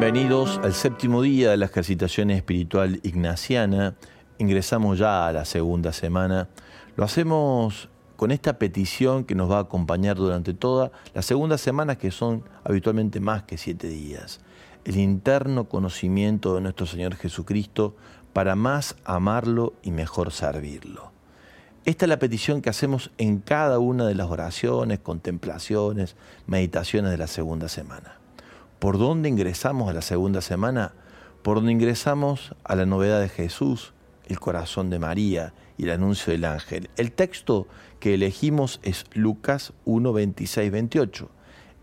Bienvenidos al séptimo día de la ejercitación espiritual ignaciana. Ingresamos ya a la segunda semana. Lo hacemos con esta petición que nos va a acompañar durante toda la segunda semana, que son habitualmente más que siete días. El interno conocimiento de nuestro Señor Jesucristo para más amarlo y mejor servirlo. Esta es la petición que hacemos en cada una de las oraciones, contemplaciones, meditaciones de la segunda semana. ¿Por dónde ingresamos a la segunda semana? Por donde ingresamos a la novedad de Jesús, el corazón de María y el anuncio del ángel. El texto que elegimos es Lucas 1, 26, 28,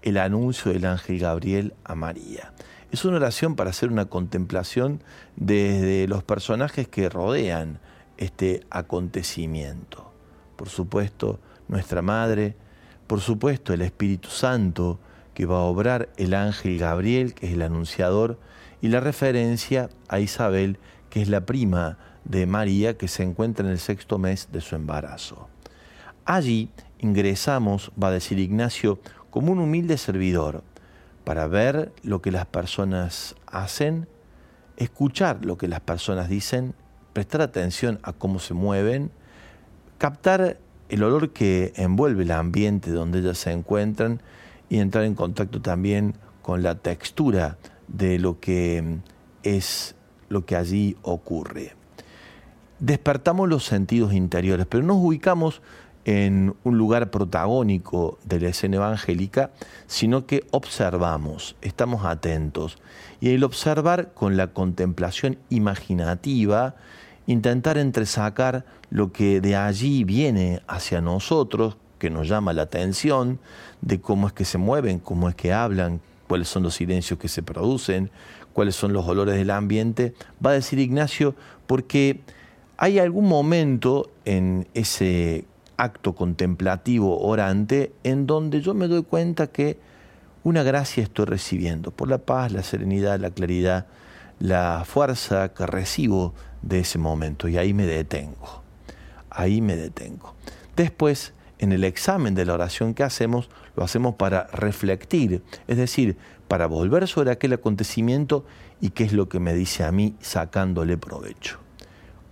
el anuncio del ángel Gabriel a María. Es una oración para hacer una contemplación desde los personajes que rodean este acontecimiento. Por supuesto, nuestra Madre, por supuesto, el Espíritu Santo, que va a obrar el ángel Gabriel, que es el anunciador, y la referencia a Isabel, que es la prima de María, que se encuentra en el sexto mes de su embarazo. Allí ingresamos, va a decir Ignacio, como un humilde servidor, para ver lo que las personas hacen, escuchar lo que las personas dicen, prestar atención a cómo se mueven, captar el olor que envuelve el ambiente donde ellas se encuentran y entrar en contacto también con la textura de lo que es lo que allí ocurre. Despertamos los sentidos interiores, pero nos ubicamos en un lugar protagónico de la escena evangélica, sino que observamos, estamos atentos. Y el observar con la contemplación imaginativa, intentar entresacar lo que de allí viene hacia nosotros, que nos llama la atención, de cómo es que se mueven, cómo es que hablan, cuáles son los silencios que se producen, cuáles son los olores del ambiente, va a decir Ignacio, porque hay algún momento en ese acto contemplativo orante en donde yo me doy cuenta que una gracia estoy recibiendo por la paz, la serenidad, la claridad, la fuerza que recibo de ese momento. Y ahí me detengo, ahí me detengo. Después en el examen de la oración que hacemos, lo hacemos para reflectir, es decir, para volver sobre aquel acontecimiento y qué es lo que me dice a mí sacándole provecho.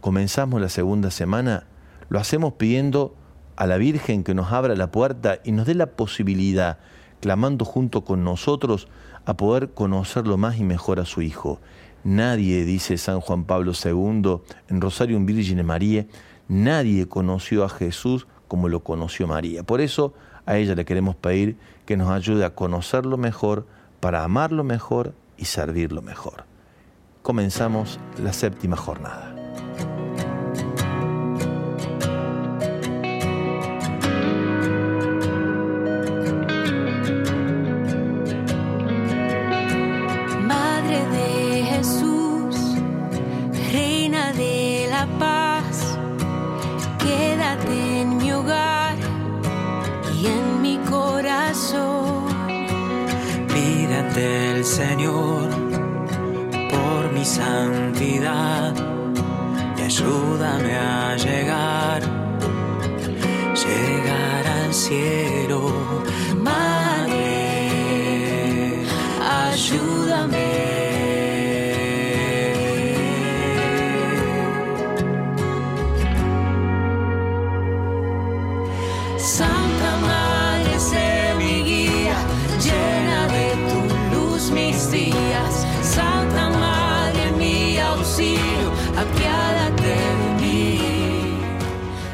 Comenzamos la segunda semana, lo hacemos pidiendo a la Virgen que nos abra la puerta y nos dé la posibilidad, clamando junto con nosotros, a poder conocerlo más y mejor a su Hijo. Nadie, dice San Juan Pablo II en Rosarium Virgine María, nadie conoció a Jesús como lo conoció María. Por eso a ella le queremos pedir que nos ayude a conocerlo mejor, para amarlo mejor y servirlo mejor. Comenzamos la séptima jornada.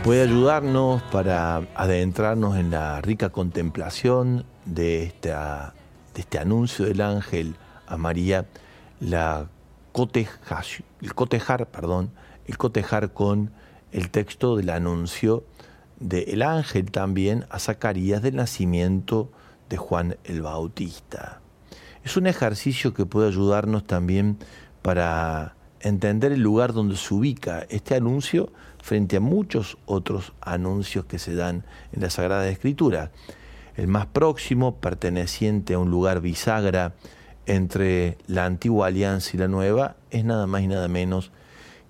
Puede ayudarnos para adentrarnos en la rica contemplación de, esta, de este anuncio del ángel a María, la el cotejar, perdón, el cotejar con el texto del anuncio del ángel también a Zacarías del nacimiento de Juan el Bautista. Es un ejercicio que puede ayudarnos también para entender el lugar donde se ubica este anuncio frente a muchos otros anuncios que se dan en la Sagrada Escritura. El más próximo, perteneciente a un lugar bisagra entre la antigua alianza y la nueva, es nada más y nada menos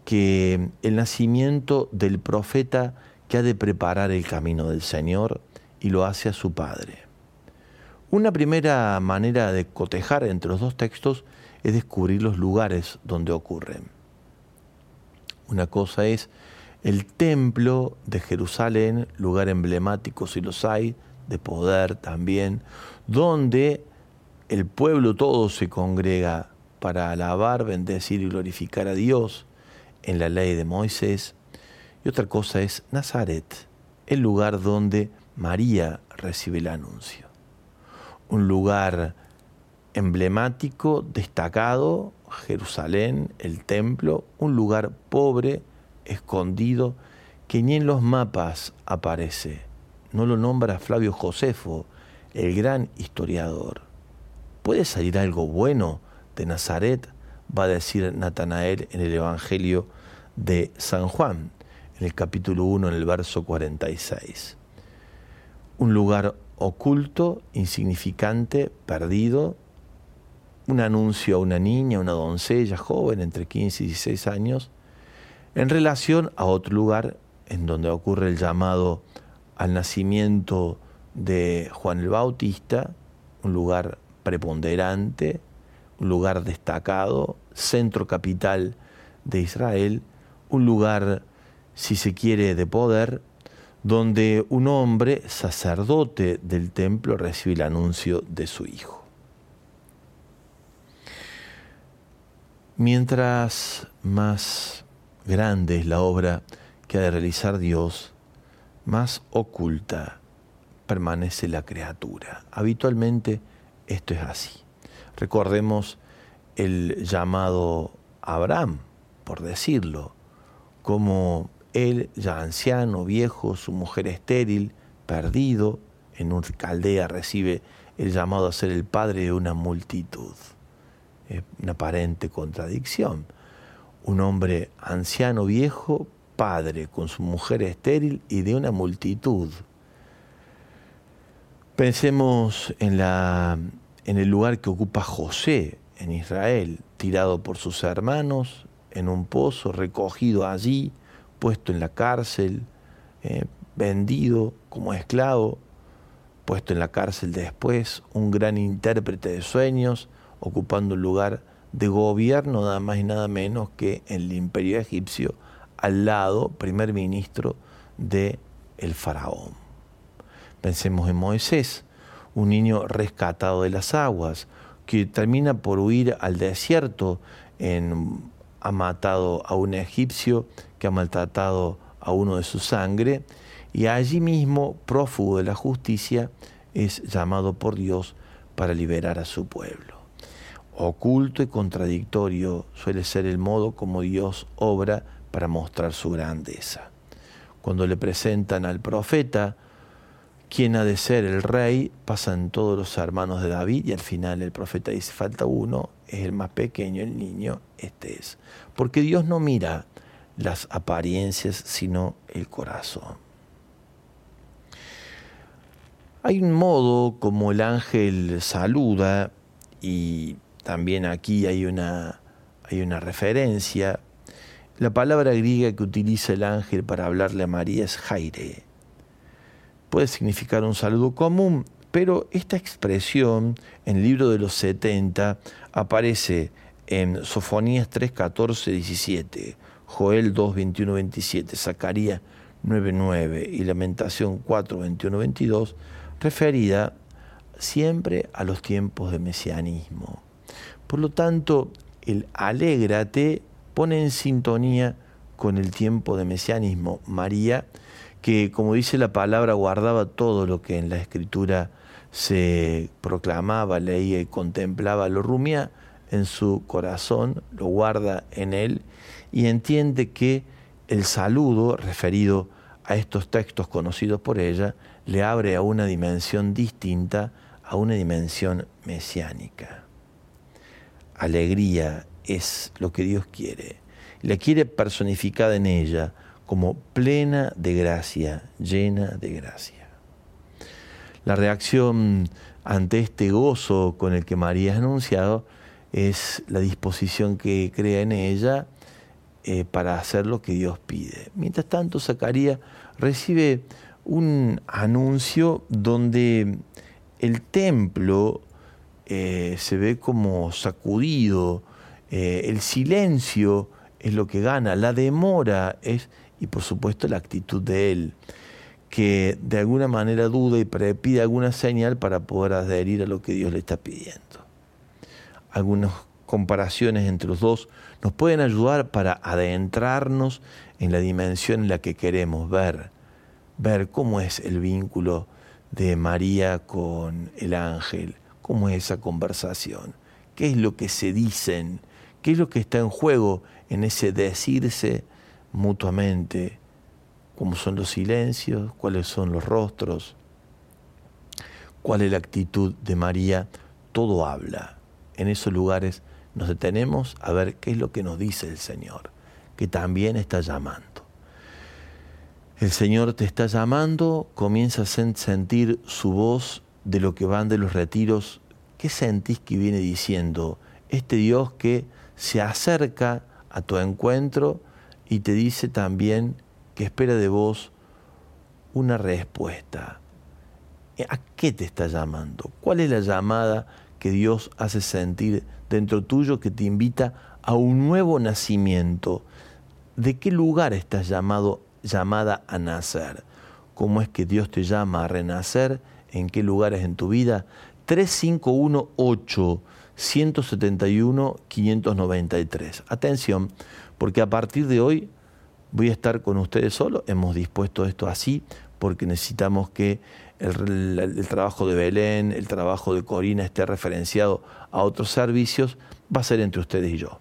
que el nacimiento del profeta que ha de preparar el camino del Señor y lo hace a su Padre. Una primera manera de cotejar entre los dos textos es descubrir los lugares donde ocurren. Una cosa es el templo de Jerusalén, lugar emblemático si los hay, de poder también, donde el pueblo todo se congrega para alabar, bendecir y glorificar a Dios en la ley de Moisés. Y otra cosa es Nazaret, el lugar donde María recibe el anuncio. Un lugar emblemático, destacado, Jerusalén, el templo, un lugar pobre, escondido, que ni en los mapas aparece. No lo nombra Flavio Josefo, el gran historiador. ¿Puede salir algo bueno de Nazaret? Va a decir Natanael en el Evangelio de San Juan, en el capítulo 1, en el verso 46. Un lugar oculto, insignificante, perdido, un anuncio a una niña, una doncella joven entre 15 y 16 años, en relación a otro lugar en donde ocurre el llamado al nacimiento de Juan el Bautista, un lugar preponderante, un lugar destacado, centro capital de Israel, un lugar, si se quiere, de poder, donde un hombre, sacerdote del templo, recibe el anuncio de su hijo. Mientras más grande es la obra que ha de realizar Dios, más oculta permanece la criatura. Habitualmente esto es así. Recordemos el llamado Abraham, por decirlo, como él, ya anciano, viejo, su mujer estéril, perdido, en una caldea recibe el llamado a ser el padre de una multitud. Es una aparente contradicción. Un hombre anciano, viejo, padre, con su mujer estéril y de una multitud. Pensemos en, la, en el lugar que ocupa José en Israel, tirado por sus hermanos en un pozo, recogido allí, puesto en la cárcel, eh, vendido como esclavo, puesto en la cárcel después, un gran intérprete de sueños, ocupando un lugar de gobierno nada más y nada menos que en el imperio egipcio, al lado, primer ministro de el faraón. Pensemos en Moisés, un niño rescatado de las aguas, que termina por huir al desierto, ha matado a un egipcio que ha maltratado a uno de su sangre, y allí mismo, prófugo de la justicia, es llamado por Dios para liberar a su pueblo. Oculto y contradictorio suele ser el modo como Dios obra para mostrar su grandeza. Cuando le presentan al profeta, quien ha de ser el rey, pasan todos los hermanos de David y al final el profeta dice, falta uno, es el más pequeño, el niño, este es. Porque Dios no mira las apariencias, sino el corazón. Hay un modo como el ángel saluda y también aquí hay una, hay una referencia. La palabra griega que utiliza el ángel para hablarle a María es jaire. Puede significar un saludo común, pero esta expresión en el libro de los 70 aparece en Sofonías 3, 14, 17. Joel 2, 21, 27, Zacarías 9, 9 y Lamentación 4, 21, 22, referida siempre a los tiempos de mesianismo. Por lo tanto, el alégrate pone en sintonía con el tiempo de mesianismo. María, que como dice la palabra, guardaba todo lo que en la escritura se proclamaba, leía y contemplaba, lo rumía en su corazón, lo guarda en él y entiende que el saludo referido a estos textos conocidos por ella le abre a una dimensión distinta, a una dimensión mesiánica. Alegría es lo que Dios quiere. La quiere personificada en ella como plena de gracia, llena de gracia. La reacción ante este gozo con el que María es anunciado es la disposición que crea en ella eh, para hacer lo que Dios pide. Mientras tanto, Zacarías recibe un anuncio donde el templo eh, se ve como sacudido, eh, el silencio es lo que gana, la demora es, y por supuesto la actitud de él, que de alguna manera duda y pide alguna señal para poder adherir a lo que Dios le está pidiendo. Algunas comparaciones entre los dos nos pueden ayudar para adentrarnos en la dimensión en la que queremos ver, ver cómo es el vínculo de María con el ángel, cómo es esa conversación, qué es lo que se dicen, qué es lo que está en juego en ese decirse mutuamente, cómo son los silencios, cuáles son los rostros, cuál es la actitud de María, todo habla. En esos lugares nos detenemos a ver qué es lo que nos dice el Señor, que también está llamando. El Señor te está llamando, comienzas a sentir su voz de lo que van de los retiros. ¿Qué sentís que viene diciendo? Este Dios que se acerca a tu encuentro y te dice también que espera de vos una respuesta. ¿A qué te está llamando? ¿Cuál es la llamada que Dios hace sentir dentro tuyo que te invita a un nuevo nacimiento? ¿De qué lugar estás llamado, llamada a nacer? ¿Cómo es que Dios te llama a renacer? ¿En qué lugares en tu vida? 3518 171 593. Atención, porque a partir de hoy voy a estar con ustedes solo. Hemos dispuesto esto así porque necesitamos que el, trabajo de Belén, el trabajo de Corina esté referenciado a otros servicios. Va a ser entre ustedes y yo.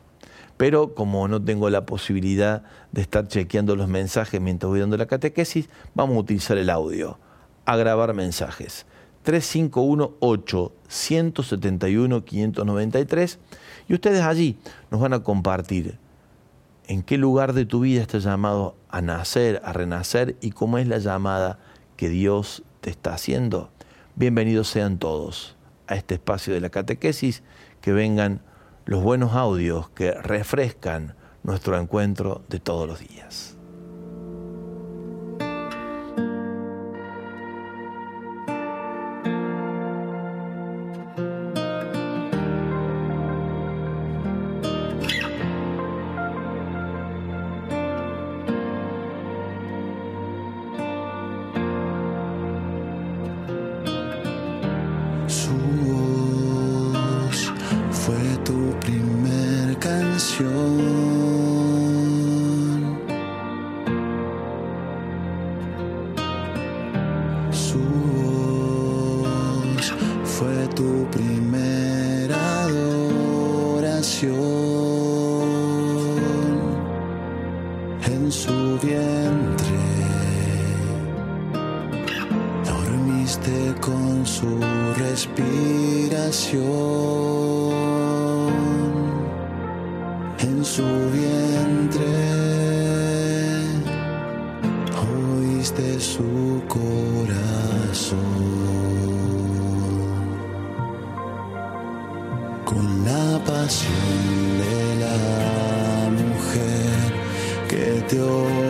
Pero como no tengo la posibilidad de estar chequeando los mensajes mientras voy dando la catequesis, vamos a utilizar el audio, a grabar mensajes. 3518-171-593 y ustedes allí nos van a compartir en qué lugar de tu vida estás llamado a nacer, a renacer y cómo es la llamada que Dios te está haciendo. Bienvenidos sean todos a este espacio de la catequesis, que vengan los buenos audios que refrescan nuestro encuentro de todos los días.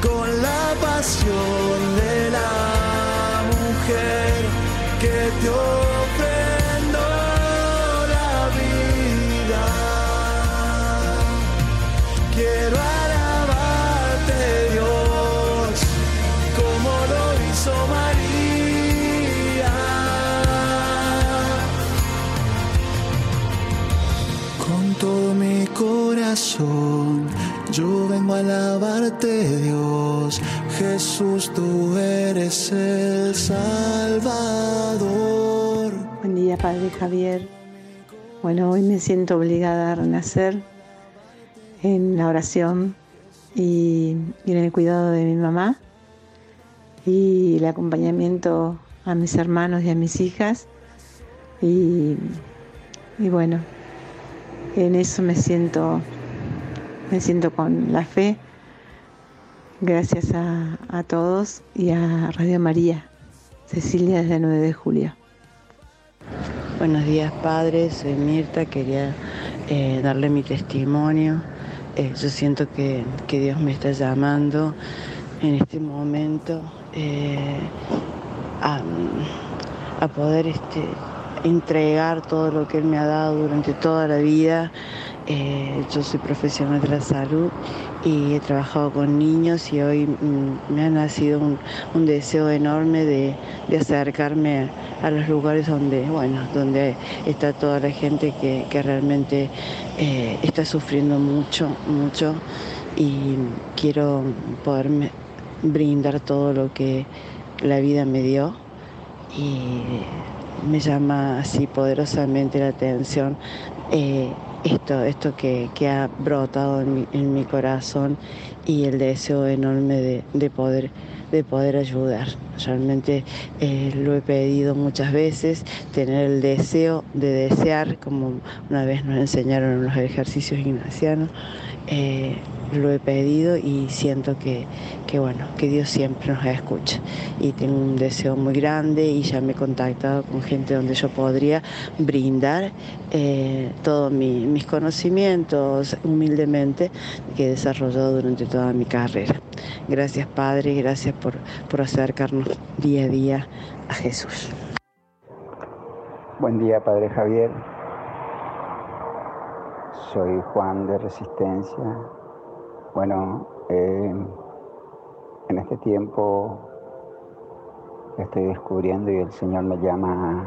con la pasión de la mujer que te yo vengo a alabarte, Dios. Jesús, tú eres el Salvador. Buen día, Padre Javier. Bueno, hoy me siento obligada a renacer en la oración y, en el cuidado de mi mamá y el acompañamiento a mis hermanos y a mis hijas. Y bueno, en eso me siento, me siento con la fe. Gracias a, todos y a Radio María. Cecilia desde 9 de julio. Buenos días padres, soy Mirta, quería eh, darle mi testimonio. Eh, yo siento que, que, Dios me está llamando en este momento eh, a, a, poder este, entregar todo lo que Él me ha dado durante toda la vida. yo soy profesional de la salud y he trabajado con niños y hoy mm, me ha nacido un, deseo enorme de, acercarme a los lugares donde, bueno, donde está toda la gente que, que realmente eh, está sufriendo mucho, mucho y quiero poderme brindar todo lo que la vida me dio y me llama así poderosamente la atención eh, esto, esto que, que, ha brotado en mi, corazón y el deseo enorme de, de, poder, de poder ayudar. Realmente eh, lo he pedido muchas veces, tener el deseo de desear, como una vez nos enseñaron en los ejercicios ignacianos, eh, lo he pedido y siento que, que, bueno, que Dios siempre nos escucha. Y tengo un deseo muy grande y ya me he contactado con gente donde yo podría brindar eh, todos mi, mis conocimientos humildemente que he desarrollado durante toda mi carrera. Gracias Padre, gracias por, por acercarnos día a día a Jesús. Buen día Padre Javier. Soy Juan de Resistencia, bueno, eh, en este tiempo estoy descubriendo y el Señor me llama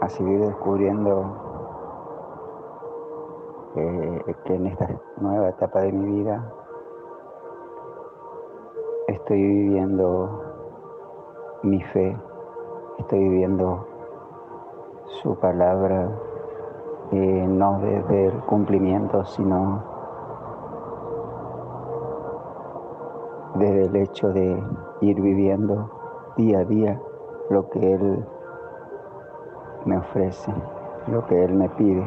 a, seguir descubriendo eh, que en esta nueva etapa de mi vida estoy viviendo mi fe, estoy viviendo su palabra no desde el cumplimiento, sino desde el hecho de ir viviendo día a día lo que Él me ofrece, lo que Él me pide.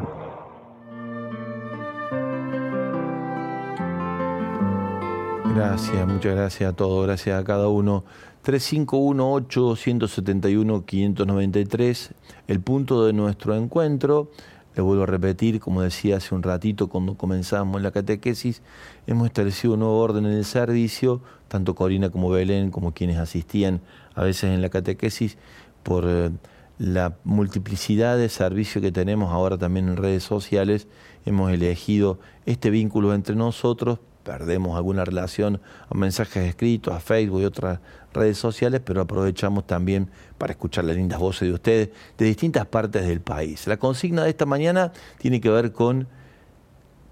Gracias, muchas gracias a todos, gracias a cada uno. 3518-171-593, el punto de nuestro encuentro. Le vuelvo a repetir, como decía hace un ratito cuando comenzamos la catequesis, hemos establecido un nuevo orden en el servicio, tanto Corina como Belén, como quienes asistían a veces en la catequesis, por eh, la multiplicidad de servicios que tenemos ahora también en redes sociales, hemos elegido este vínculo entre nosotros perdemos alguna relación a mensajes escritos, a Facebook y otras redes sociales, pero aprovechamos también para escuchar las lindas voces de ustedes de distintas partes del país. La consigna de esta mañana tiene que ver con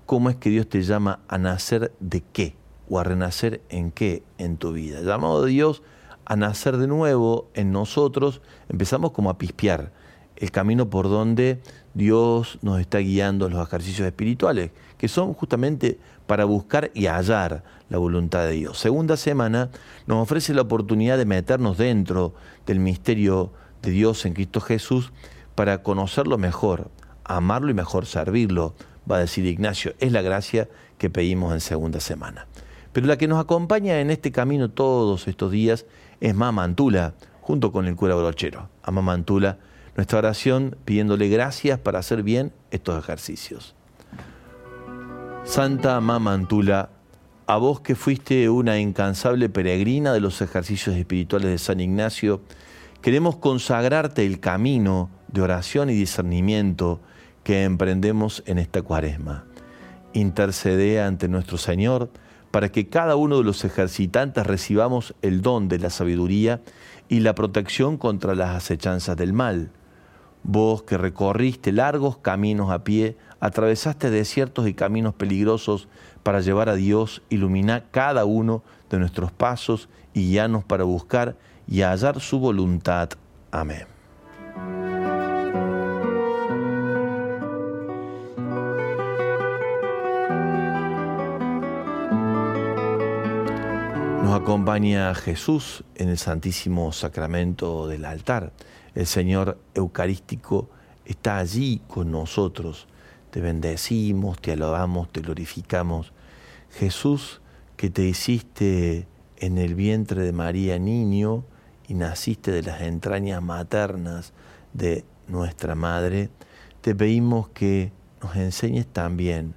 cómo es que Dios te llama a nacer de qué o a renacer en qué en tu vida. Llamado de Dios a nacer de nuevo en nosotros, empezamos como a pispear el camino por donde Dios nos está guiando en los ejercicios espirituales, que son justamente para buscar y hallar la voluntad de Dios. Segunda semana nos ofrece la oportunidad de meternos dentro del misterio de Dios en Cristo Jesús para conocerlo mejor, amarlo y mejor servirlo, va a decir Ignacio, es la gracia que pedimos en segunda semana. Pero la que nos acompaña en este camino todos estos días es Mamá Antula, junto con el cura brochero. A Mamá Antula, nuestra oración pidiéndole gracias para hacer bien estos ejercicios. Santa Mamá Antula, a vos que fuiste una incansable peregrina de los ejercicios espirituales de San Ignacio Queremos consagrarte el camino de oración y discernimiento que emprendemos en esta cuaresma. Intercede ante nuestro Señor para que cada uno de los ejercitantes recibamos el don de la sabiduría y la protección contra las acechanzas del mal. Vos que recorriste largos caminos a pie, atravesaste desiertos y caminos peligrosos para llevar a Dios, ilumina cada uno de nuestros pasos y guiarnos para buscar y hallar su voluntad. Amén. Nos acompaña Jesús en el Santísimo Sacramento del altar. El Señor Eucarístico está allí con nosotros. Te bendecimos, te alabamos, te glorificamos. Jesús, que te hiciste en el vientre de María niño y naciste de las entrañas maternas de nuestra Madre, te pedimos que nos enseñes también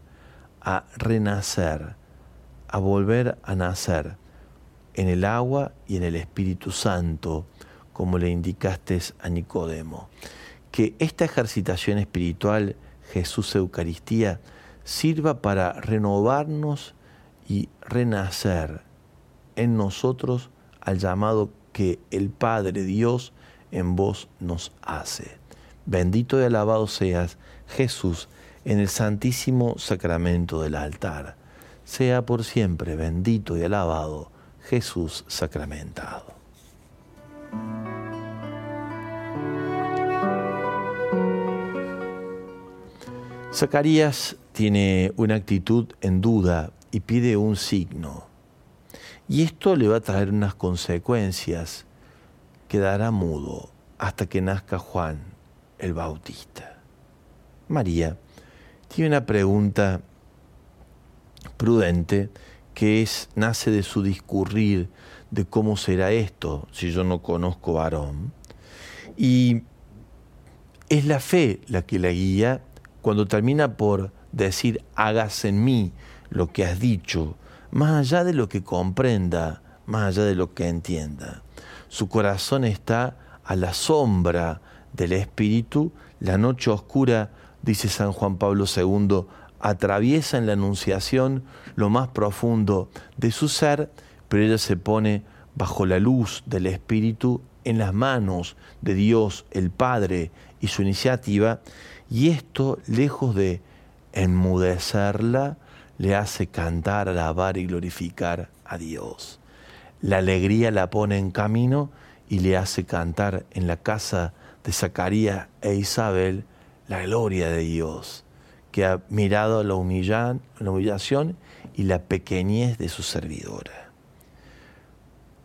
a renacer, a volver a nacer en el agua y en el Espíritu Santo, como le indicaste a Nicodemo. Que esta ejercitación espiritual, Jesús Eucaristía, sirva para renovarnos y renacer en nosotros al llamado que el Padre Dios en vos nos hace. Bendito y alabado seas, Jesús, en el santísimo sacramento del altar. Sea por siempre bendito y alabado Jesús sacramentado. Zacarías tiene una actitud en duda y pide un signo. Y esto le va a traer unas consecuencias. Quedará mudo hasta que nazca Juan el Bautista. María tiene una pregunta prudente que es, nace de su discurrir de cómo será esto si yo no conozco varón. Y es la fe la que la guía cuando termina por decir, hagas en mí lo que has dicho, más allá de lo que comprenda, más allá de lo que entienda. Su corazón está a la sombra del Espíritu, la noche oscura, dice San Juan Pablo II, atraviesa en la Anunciación lo más profundo de su ser, pero ella se pone bajo la luz del Espíritu en las manos de Dios el Padre y su iniciativa, y esto, lejos de enmudecerla, le hace cantar, alabar y glorificar a Dios. La alegría la pone en camino y le hace cantar en la casa de Zacarías e Isabel la gloria de Dios que ha mirado la, la humillación y la pequeñez de su servidora.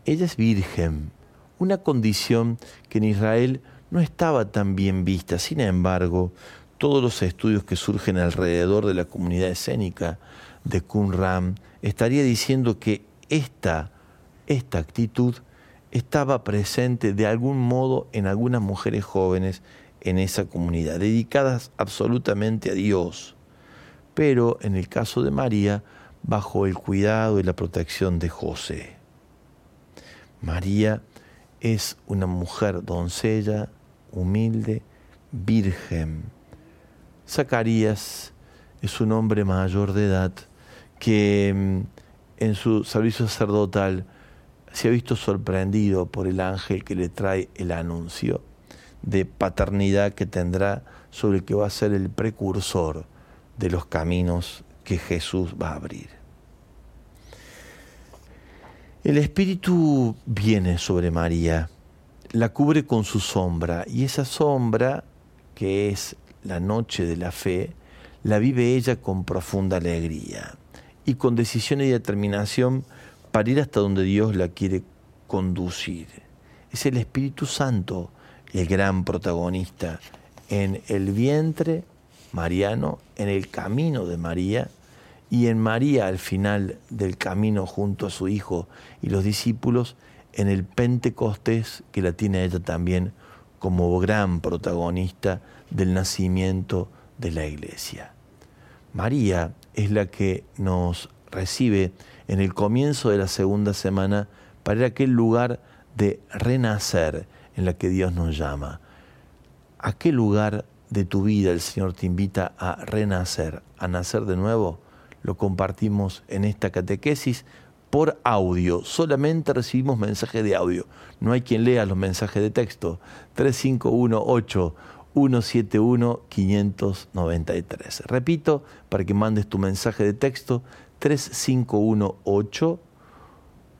Ella es virgen, una condición que en Israel no estaba tan bien vista. Sin embargo, todos los estudios que surgen alrededor de la comunidad escénica de Qumran estaría diciendo que esta, esta actitud estaba presente de algún modo en algunas mujeres jóvenes en esa comunidad, dedicadas absolutamente a Dios, pero en el caso de María, bajo el cuidado y la protección de José. María es una mujer doncella, humilde, virgen. Zacarías es un hombre mayor de edad que mm, en su servicio sacerdotal se ha visto sorprendido por el ángel que le trae el anuncio de paternidad que tendrá sobre el que va a ser el precursor de los caminos que Jesús va a abrir. El Espíritu viene sobre María, la cubre con su sombra y esa sombra, que es la noche de la fe, la vive ella con profunda alegría y con decisión y determinación para ir hasta donde Dios la quiere conducir. Es el Espíritu Santo el gran protagonista en el vientre mariano, en el camino de María y en María al final del camino junto a su hijo y los discípulos, en el Pentecostés que la tiene ella también como gran protagonista del nacimiento de la iglesia. María es la que nos recibe en el comienzo de la segunda semana para aquel lugar de renacer en la que Dios nos llama. ¿A qué lugar de tu vida el Señor te invita a renacer, a nacer de nuevo? Lo compartimos en esta catequesis por audio. Solamente recibimos mensajes de audio. No hay quien lea los mensajes de texto. 3518 171 593. Repito, para que mandes tu mensaje de texto, 3518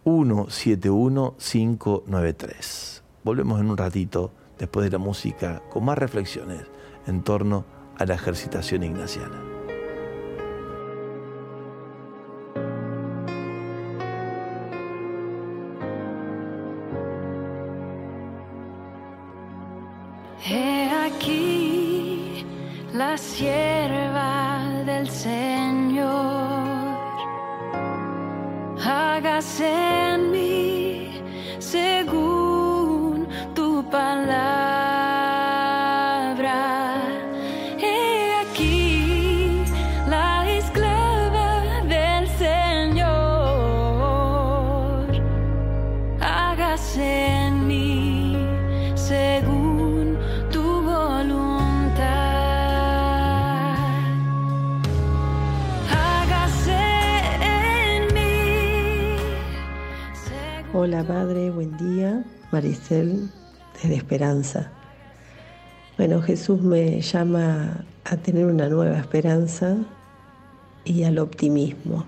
171 593. Volvemos en un ratito, después de la música, con más reflexiones en torno a la ejercitación ignaciana. Sierva del Señor, hágase Padre, buen día. Maricel, desde Esperanza. Bueno, Jesús me llama a tener una nueva esperanza y al optimismo.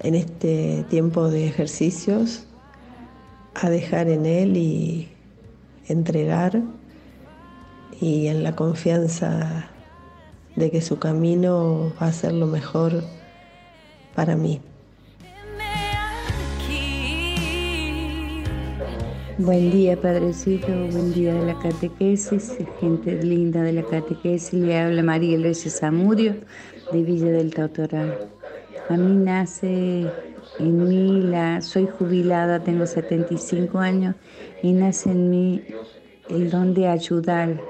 en este tiempo de ejercicios, a dejar en Él y entregar y en la confianza de que su camino va a ser lo mejor para mí. Buen día, Padrecito, buen día de la catequesis, gente linda de la catequesis. Le habla María Luisa Zamudio, de Villa del Tautoral. A mí nace en mí, la, soy jubilada, tengo 75 años, y nace en mí el don de ayudar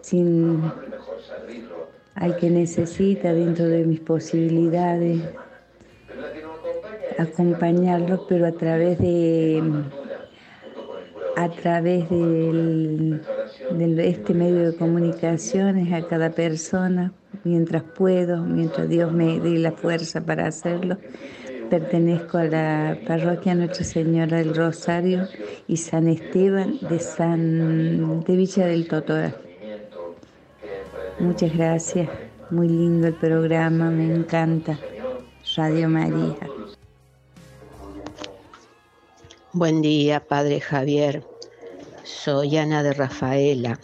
sin al que necesita dentro de mis posibilidades, acompañarlos, pero a través de a través de este medio de comunicaciones a cada persona, mientras puedo, mientras Dios me dé la fuerza para hacerlo. Pertenezco a la parroquia Nuestra Señora del Rosario y San Esteban de, San, de Villa del Totora. Muchas gracias, muy lindo el programa, me encanta. Radio María. Buen día, Padre Javier. Soy Ana de Rafaela.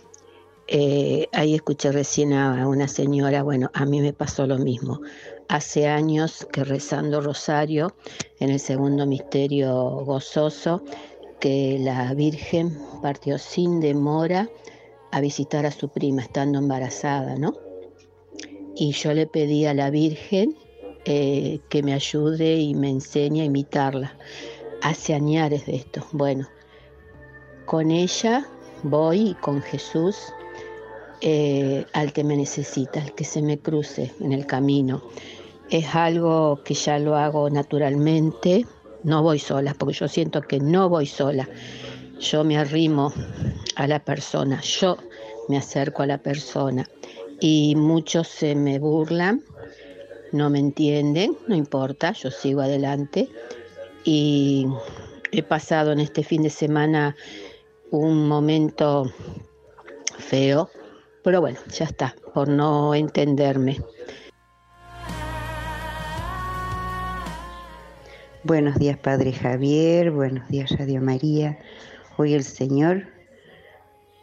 Eh, ahí escuché recién a una señora, bueno, a mí me pasó lo mismo. Hace años que rezando Rosario, en el segundo misterio gozoso, que la Virgen partió sin demora a visitar a su prima estando embarazada, ¿no? Y yo le pedí a la Virgen eh, que me ayude y me enseñe a imitarla hace añares de esto. Bueno, con ella voy con Jesús eh, al que me necesita, al que se me cruce en el camino. Es algo que ya lo hago naturalmente, no voy sola, porque yo siento que no voy sola. Yo me arrimo a la persona, yo me acerco a la persona y muchos se me burlan, no me entienden, no importa, yo sigo adelante y he pasado en este fin de semana un momento feo, pero bueno, ya está, por no entenderme. Buenos días, Padre Javier, buenos días, Radio María. Hoy el Señor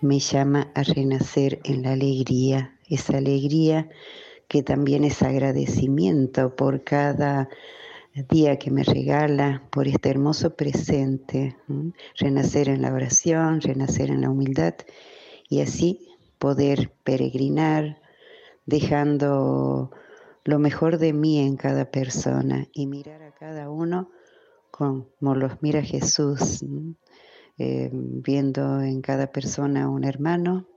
me llama a renacer en la alegría, esa alegría que también es agradecimiento por cada día que me regala, por este hermoso presente, renacer en la oración, renacer en la humildad y así poder peregrinar dejando lo mejor de mí en cada persona y mirar a cada uno como los mira Jesús, eh, viendo en cada persona un hermano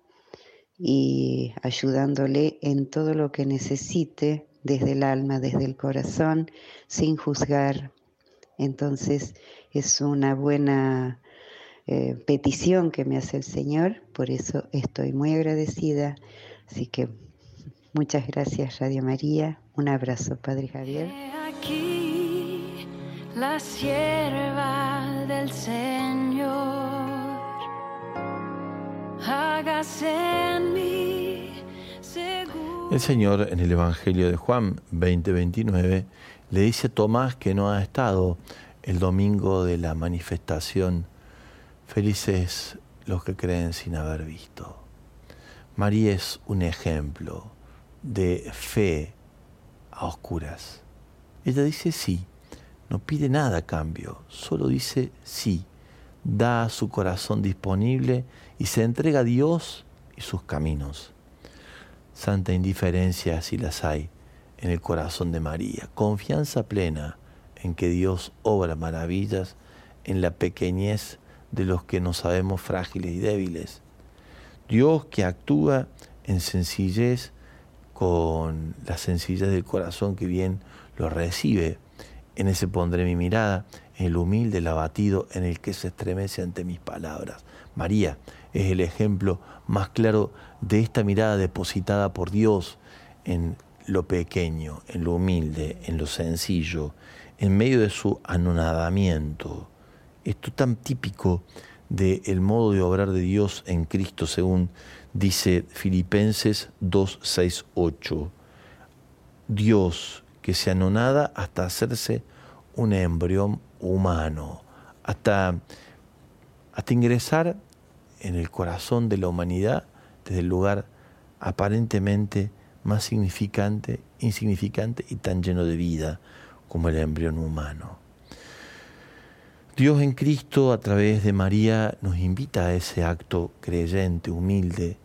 y ayudándole en todo lo que necesite desde el alma, desde el corazón, sin juzgar. Entonces es una buena eh, petición que me hace el Señor, por eso estoy muy agradecida. Así que muchas gracias Radio María, un abrazo Padre Javier. Aquí la sierva del Señor, hágase en mí El Señor en el Evangelio de Juan 20:29 le dice a Tomás que no ha estado el domingo de la manifestación Felices los que creen sin haber visto. María es un ejemplo de fe a oscuras. Ella dice sí, no pide nada a cambio, solo dice sí, da su corazón disponible y se entrega a Dios y sus caminos. Santa indiferencia si las hay en el corazón de María, confianza plena en que Dios obra maravillas en la pequeñez de los que no sabemos frágiles y débiles. Dios que actúa en sencillez con la sencillez del corazón que bien lo recibe. En ese pondré mi mirada, en el humilde, el abatido, en el que se estremece ante mis palabras. María es el ejemplo más claro de esta mirada depositada por Dios en lo pequeño, en lo humilde, en lo sencillo, en medio de su anonadamiento esto tan típico del modo de obrar de Dios en Cristo, según dice Filipenses 2, 6, 8. Dios que se anonada hasta hacerse un embrión humano, hasta, hasta ingresar en el corazón de la humanidad desde el lugar aparentemente más significante, insignificante y tan lleno de vida como el embrión humano. Dios en Cristo a través de María nos invita a ese acto creyente, humilde.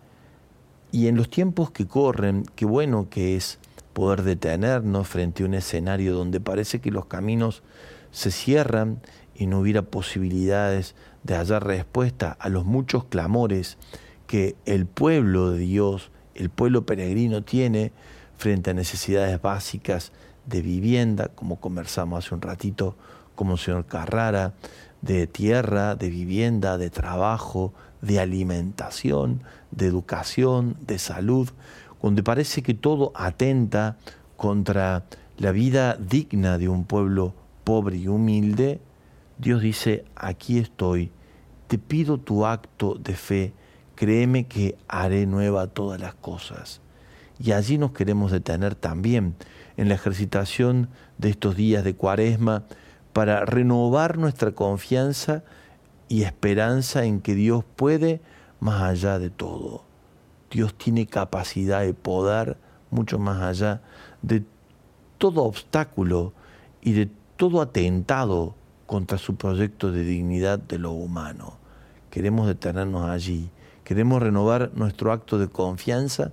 Y en los tiempos que corren, qué bueno que es poder detenernos frente a un escenario donde parece que los caminos se cierran y no hubiera posibilidades de hallar respuesta a los muchos clamores que el pueblo de Dios, el pueblo peregrino tiene frente a necesidades básicas de vivienda, como conversamos hace un ratito como el señor Carrara, de tierra, de vivienda, de trabajo, de alimentación, de educación, de salud, donde parece que todo atenta contra la vida digna de un pueblo pobre y humilde, Dios dice, aquí estoy, te pido tu acto de fe, créeme que haré nueva todas las cosas. Y allí nos queremos detener también en la ejercitación de estos días de cuaresma, para renovar nuestra confianza y esperanza en que Dios puede más allá de todo. Dios tiene capacidad de poder mucho más allá de todo obstáculo y de todo atentado contra su proyecto de dignidad de lo humano. Queremos detenernos allí, queremos renovar nuestro acto de confianza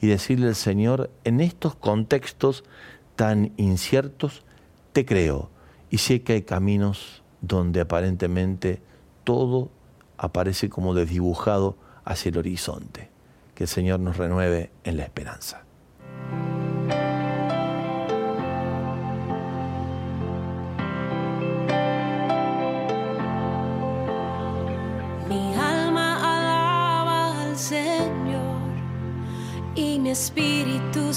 y decirle al Señor, en estos contextos tan inciertos, te creo y sé que hay caminos donde aparentemente todo aparece como desdibujado hacia el horizonte. Que el Señor nos renueve en la esperanza.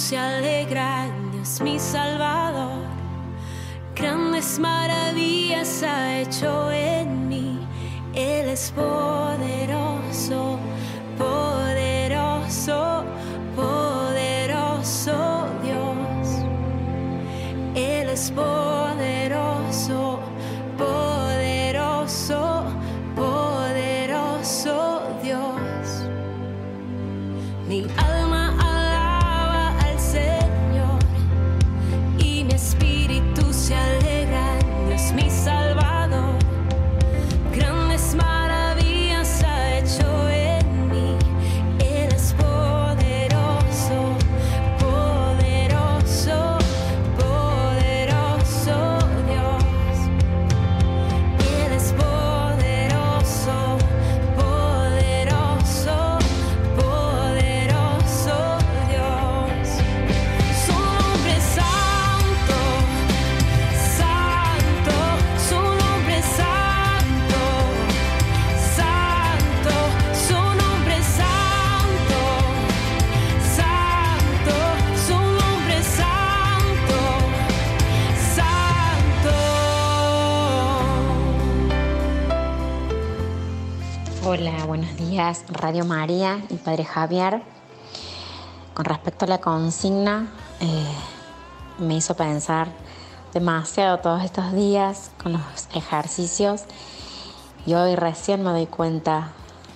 Se alegra Dios mi Salvador. Grandes maravillas ha hecho en mí, Él es poderoso, poderoso, poderoso Dios. Él es poderoso, Radio María y Padre Javier. Con respecto a la consigna, eh, me hizo pensar demasiado todos estos días con los ejercicios y hoy recién me doy cuenta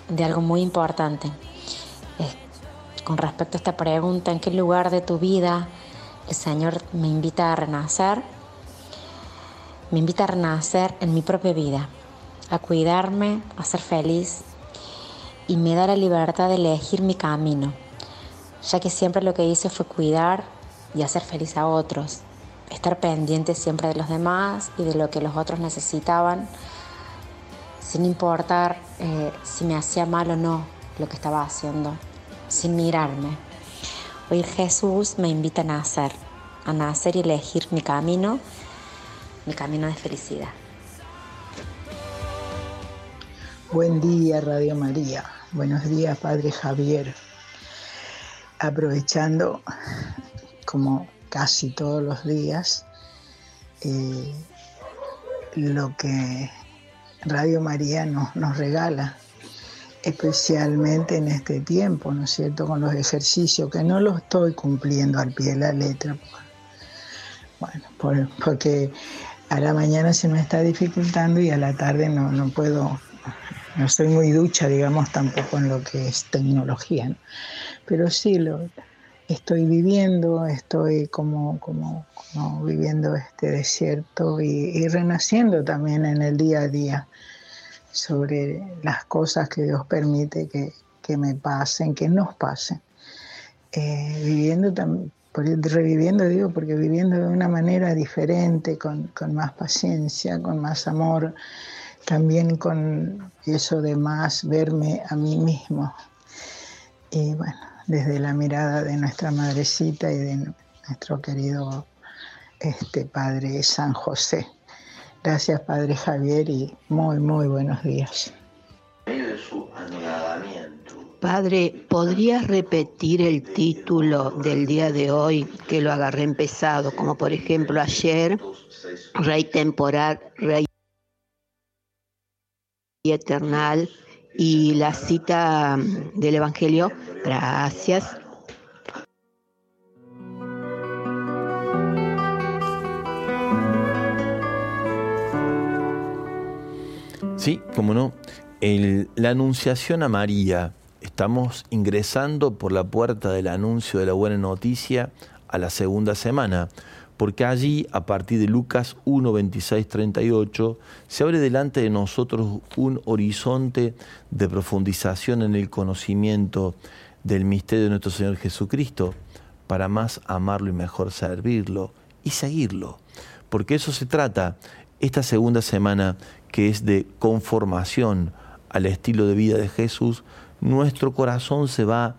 de algo muy importante. Con respecto a esta pregunta, ¿en qué lugar de tu vida el Señor me invita a renacer? Me invita a renacer en mi propia vida a cuidarme, a ser feliz y me da la libertad de elegir mi camino, ya que siempre lo que hice fue cuidar y hacer feliz a otros, estar pendiente siempre de los demás y de lo que los otros necesitaban, sin importar eh, si me hacía mal o no lo que estaba haciendo, sin mirarme. Hoy Jesús me invita a nacer, a nacer y elegir mi camino, mi camino de felicidad. Buen día, Radio María. Buenos días, Padre Javier. Aprovechando, como casi todos los días, eh, lo que Radio María nos, regala, especialmente en este tiempo, ¿no es cierto?, con los ejercicios, que no los estoy cumpliendo al pie de la letra. Bueno, porque a la mañana se me está dificultando y a la tarde no puedo no soy muy ducha, digamos, tampoco en lo que es tecnología, pero sí lo estoy viviendo, estoy como, como, viviendo este desierto y, renaciendo también en el día a día sobre las cosas que Dios permite que, me pasen, que nos pasen. Eh, viviendo también, reviviendo, digo, porque viviendo de una manera diferente, con, con más paciencia, con más amor, también con eso de más verme a mí mismo. Y bueno, desde la mirada de nuestra madrecita y de nuestro querido este Padre San José. Gracias Padre Javier y muy, muy buenos días. Padre, ¿podrías repetir el título del día de hoy que lo agarré empezado? Como por ejemplo ayer, Rey temporal, Rey eternal y la cita del Evangelio. Gracias. Sí, como no. la anunciación a María. Estamos ingresando por la puerta del anuncio de la buena noticia a la segunda semana porque allí, a partir de Lucas 1, 26, 38, se abre delante de nosotros un horizonte de profundización en el conocimiento del misterio de nuestro Señor Jesucristo, para más amarlo y mejor servirlo y seguirlo. Porque eso se trata esta segunda semana que es de conformación al estilo de vida de Jesús, nuestro corazón se va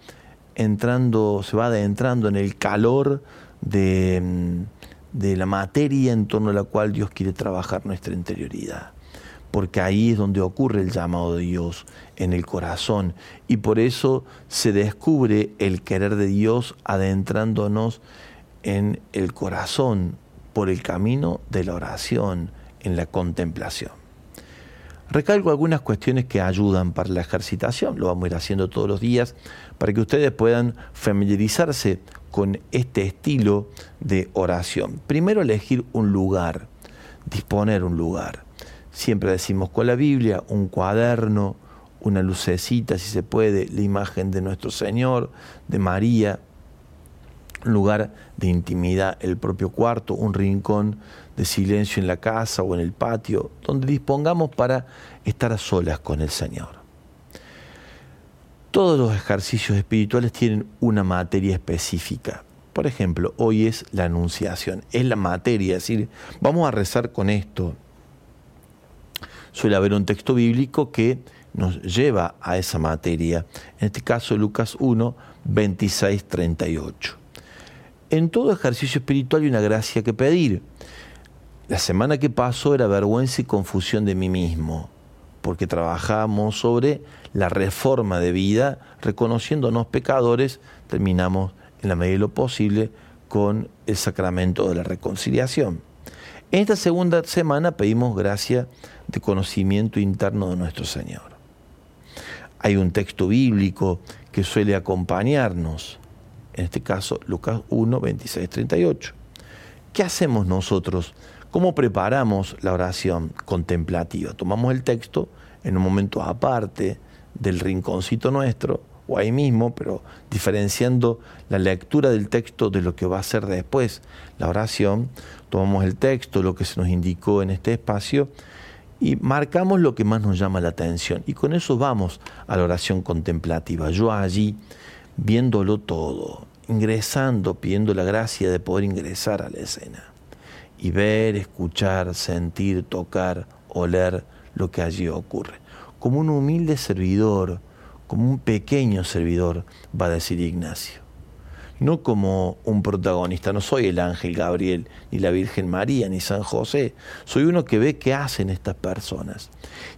entrando, se va adentrando en el calor de mm, de la materia en torno a la cual Dios quiere trabajar nuestra interioridad. Porque ahí es donde ocurre el llamado de Dios en el corazón. Y por eso se descubre el querer de Dios adentrándonos en el corazón por el camino de la oración, en la contemplación. Recalco algunas cuestiones que ayudan para la ejercitación, lo vamos a ir haciendo todos los días, para que ustedes puedan familiarizarse con este estilo de oración. Primero elegir un lugar, disponer un lugar. Siempre decimos con la Biblia, un cuaderno, una lucecita, si se puede, la imagen de nuestro Señor, de María, un lugar de intimidad, el propio cuarto, un rincón de silencio en la casa o en el patio, donde dispongamos para estar a solas con el Señor. Todos los ejercicios espirituales tienen una materia específica. Por ejemplo, hoy es la anunciación, es la materia, es decir, vamos a rezar con esto. Suele haber un texto bíblico que nos lleva a esa materia, en este caso Lucas 1, 26, 38. En todo ejercicio espiritual hay una gracia que pedir. La semana que pasó era vergüenza y confusión de mí mismo porque trabajamos sobre la reforma de vida, reconociéndonos pecadores, terminamos en la medida de lo posible con el sacramento de la reconciliación. En esta segunda semana pedimos gracia de conocimiento interno de nuestro Señor. hay un texto bíblico que suele acompañarnos, en este caso Lucas 1, 26, 38. ¿Qué hacemos nosotros? ¿Cómo preparamos la oración contemplativa? Tomamos el texto en un momento aparte del rinconcito nuestro, o ahí mismo, pero diferenciando la lectura del texto de lo que va a ser después la oración, tomamos el texto, lo que se nos indicó en este espacio, y marcamos lo que más nos llama la atención. Y con eso vamos a la oración contemplativa. Yo allí, viéndolo todo, ingresando, pidiendo la gracia de poder ingresar a la escena y ver, escuchar, sentir, tocar, oler lo que allí ocurre. Como un humilde servidor, como un pequeño servidor, va a decir Ignacio. No como un protagonista, no soy el ángel Gabriel, ni la Virgen María, ni San José, soy uno que ve qué hacen estas personas.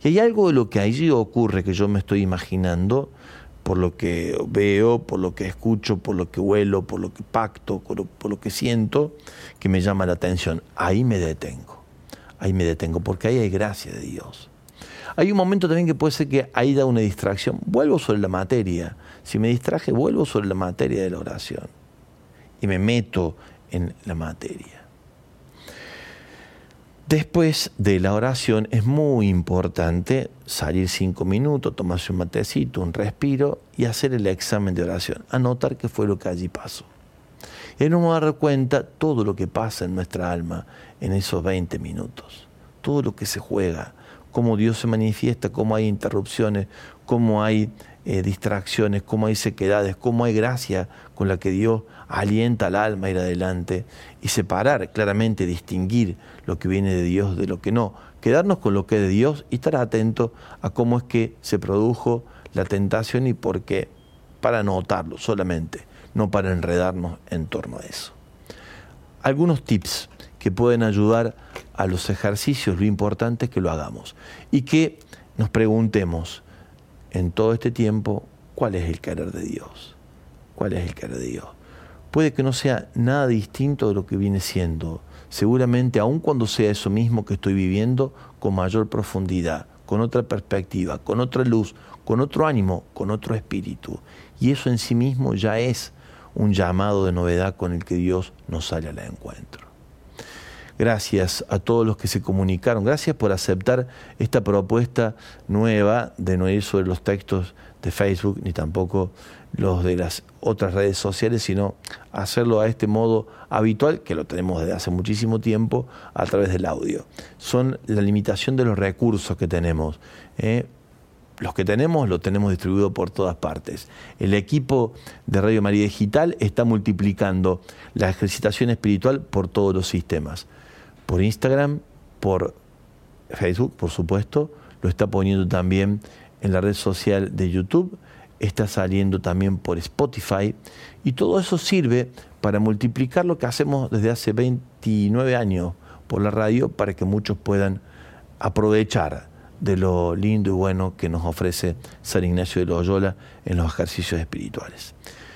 Y hay algo de lo que allí ocurre que yo me estoy imaginando, por lo que veo, por lo que escucho, por lo que huelo, por lo que pacto, por lo, por lo que siento, que me llama la atención. Ahí me detengo, ahí me detengo, porque ahí hay gracia de Dios. Hay un momento también que puede ser que ahí da una distracción. Vuelvo sobre la materia. Si me distraje, vuelvo sobre la materia de la oración. Y me meto en la materia. Después de la oración es muy importante salir cinco minutos, tomarse un matecito, un respiro y hacer el examen de oración. Anotar qué fue lo que allí pasó. Y nos vamos a dar cuenta todo lo que pasa en nuestra alma en esos 20 minutos. Todo lo que se juega, cómo Dios se manifiesta, cómo hay interrupciones, cómo hay eh, distracciones, cómo hay sequedades, cómo hay gracia con la que Dios alienta al alma a ir adelante y separar claramente, distinguir lo que viene de Dios de lo que no, quedarnos con lo que es de Dios y estar atento a cómo es que se produjo la tentación y por qué, para notarlo solamente, no para enredarnos en torno a eso. Algunos tips que pueden ayudar a los ejercicios, lo importante es que lo hagamos y que nos preguntemos en todo este tiempo cuál es el querer de Dios, cuál es el querer de Dios. Puede que no sea nada distinto de lo que viene siendo, seguramente aun cuando sea eso mismo que estoy viviendo, con mayor profundidad, con otra perspectiva, con otra luz, con otro ánimo, con otro espíritu. Y eso en sí mismo ya es un llamado de novedad con el que Dios nos sale al encuentro. Gracias a todos los que se comunicaron. Gracias por aceptar esta propuesta nueva de no ir sobre los textos de Facebook ni tampoco los de las otras redes sociales, sino hacerlo a este modo habitual, que lo tenemos desde hace muchísimo tiempo, a través del audio. Son la limitación de los recursos que tenemos. ¿eh? los que tenemos lo tenemos distribuido por todas partes. El equipo de Radio María Digital está multiplicando la ejercitación espiritual por todos los sistemas por Instagram, por Facebook, por supuesto, lo está poniendo también en la red social de YouTube, está saliendo también por Spotify y todo eso sirve para multiplicar lo que hacemos desde hace 29 años por la radio para que muchos puedan aprovechar de lo lindo y bueno que nos ofrece San Ignacio de Loyola en los ejercicios espirituales.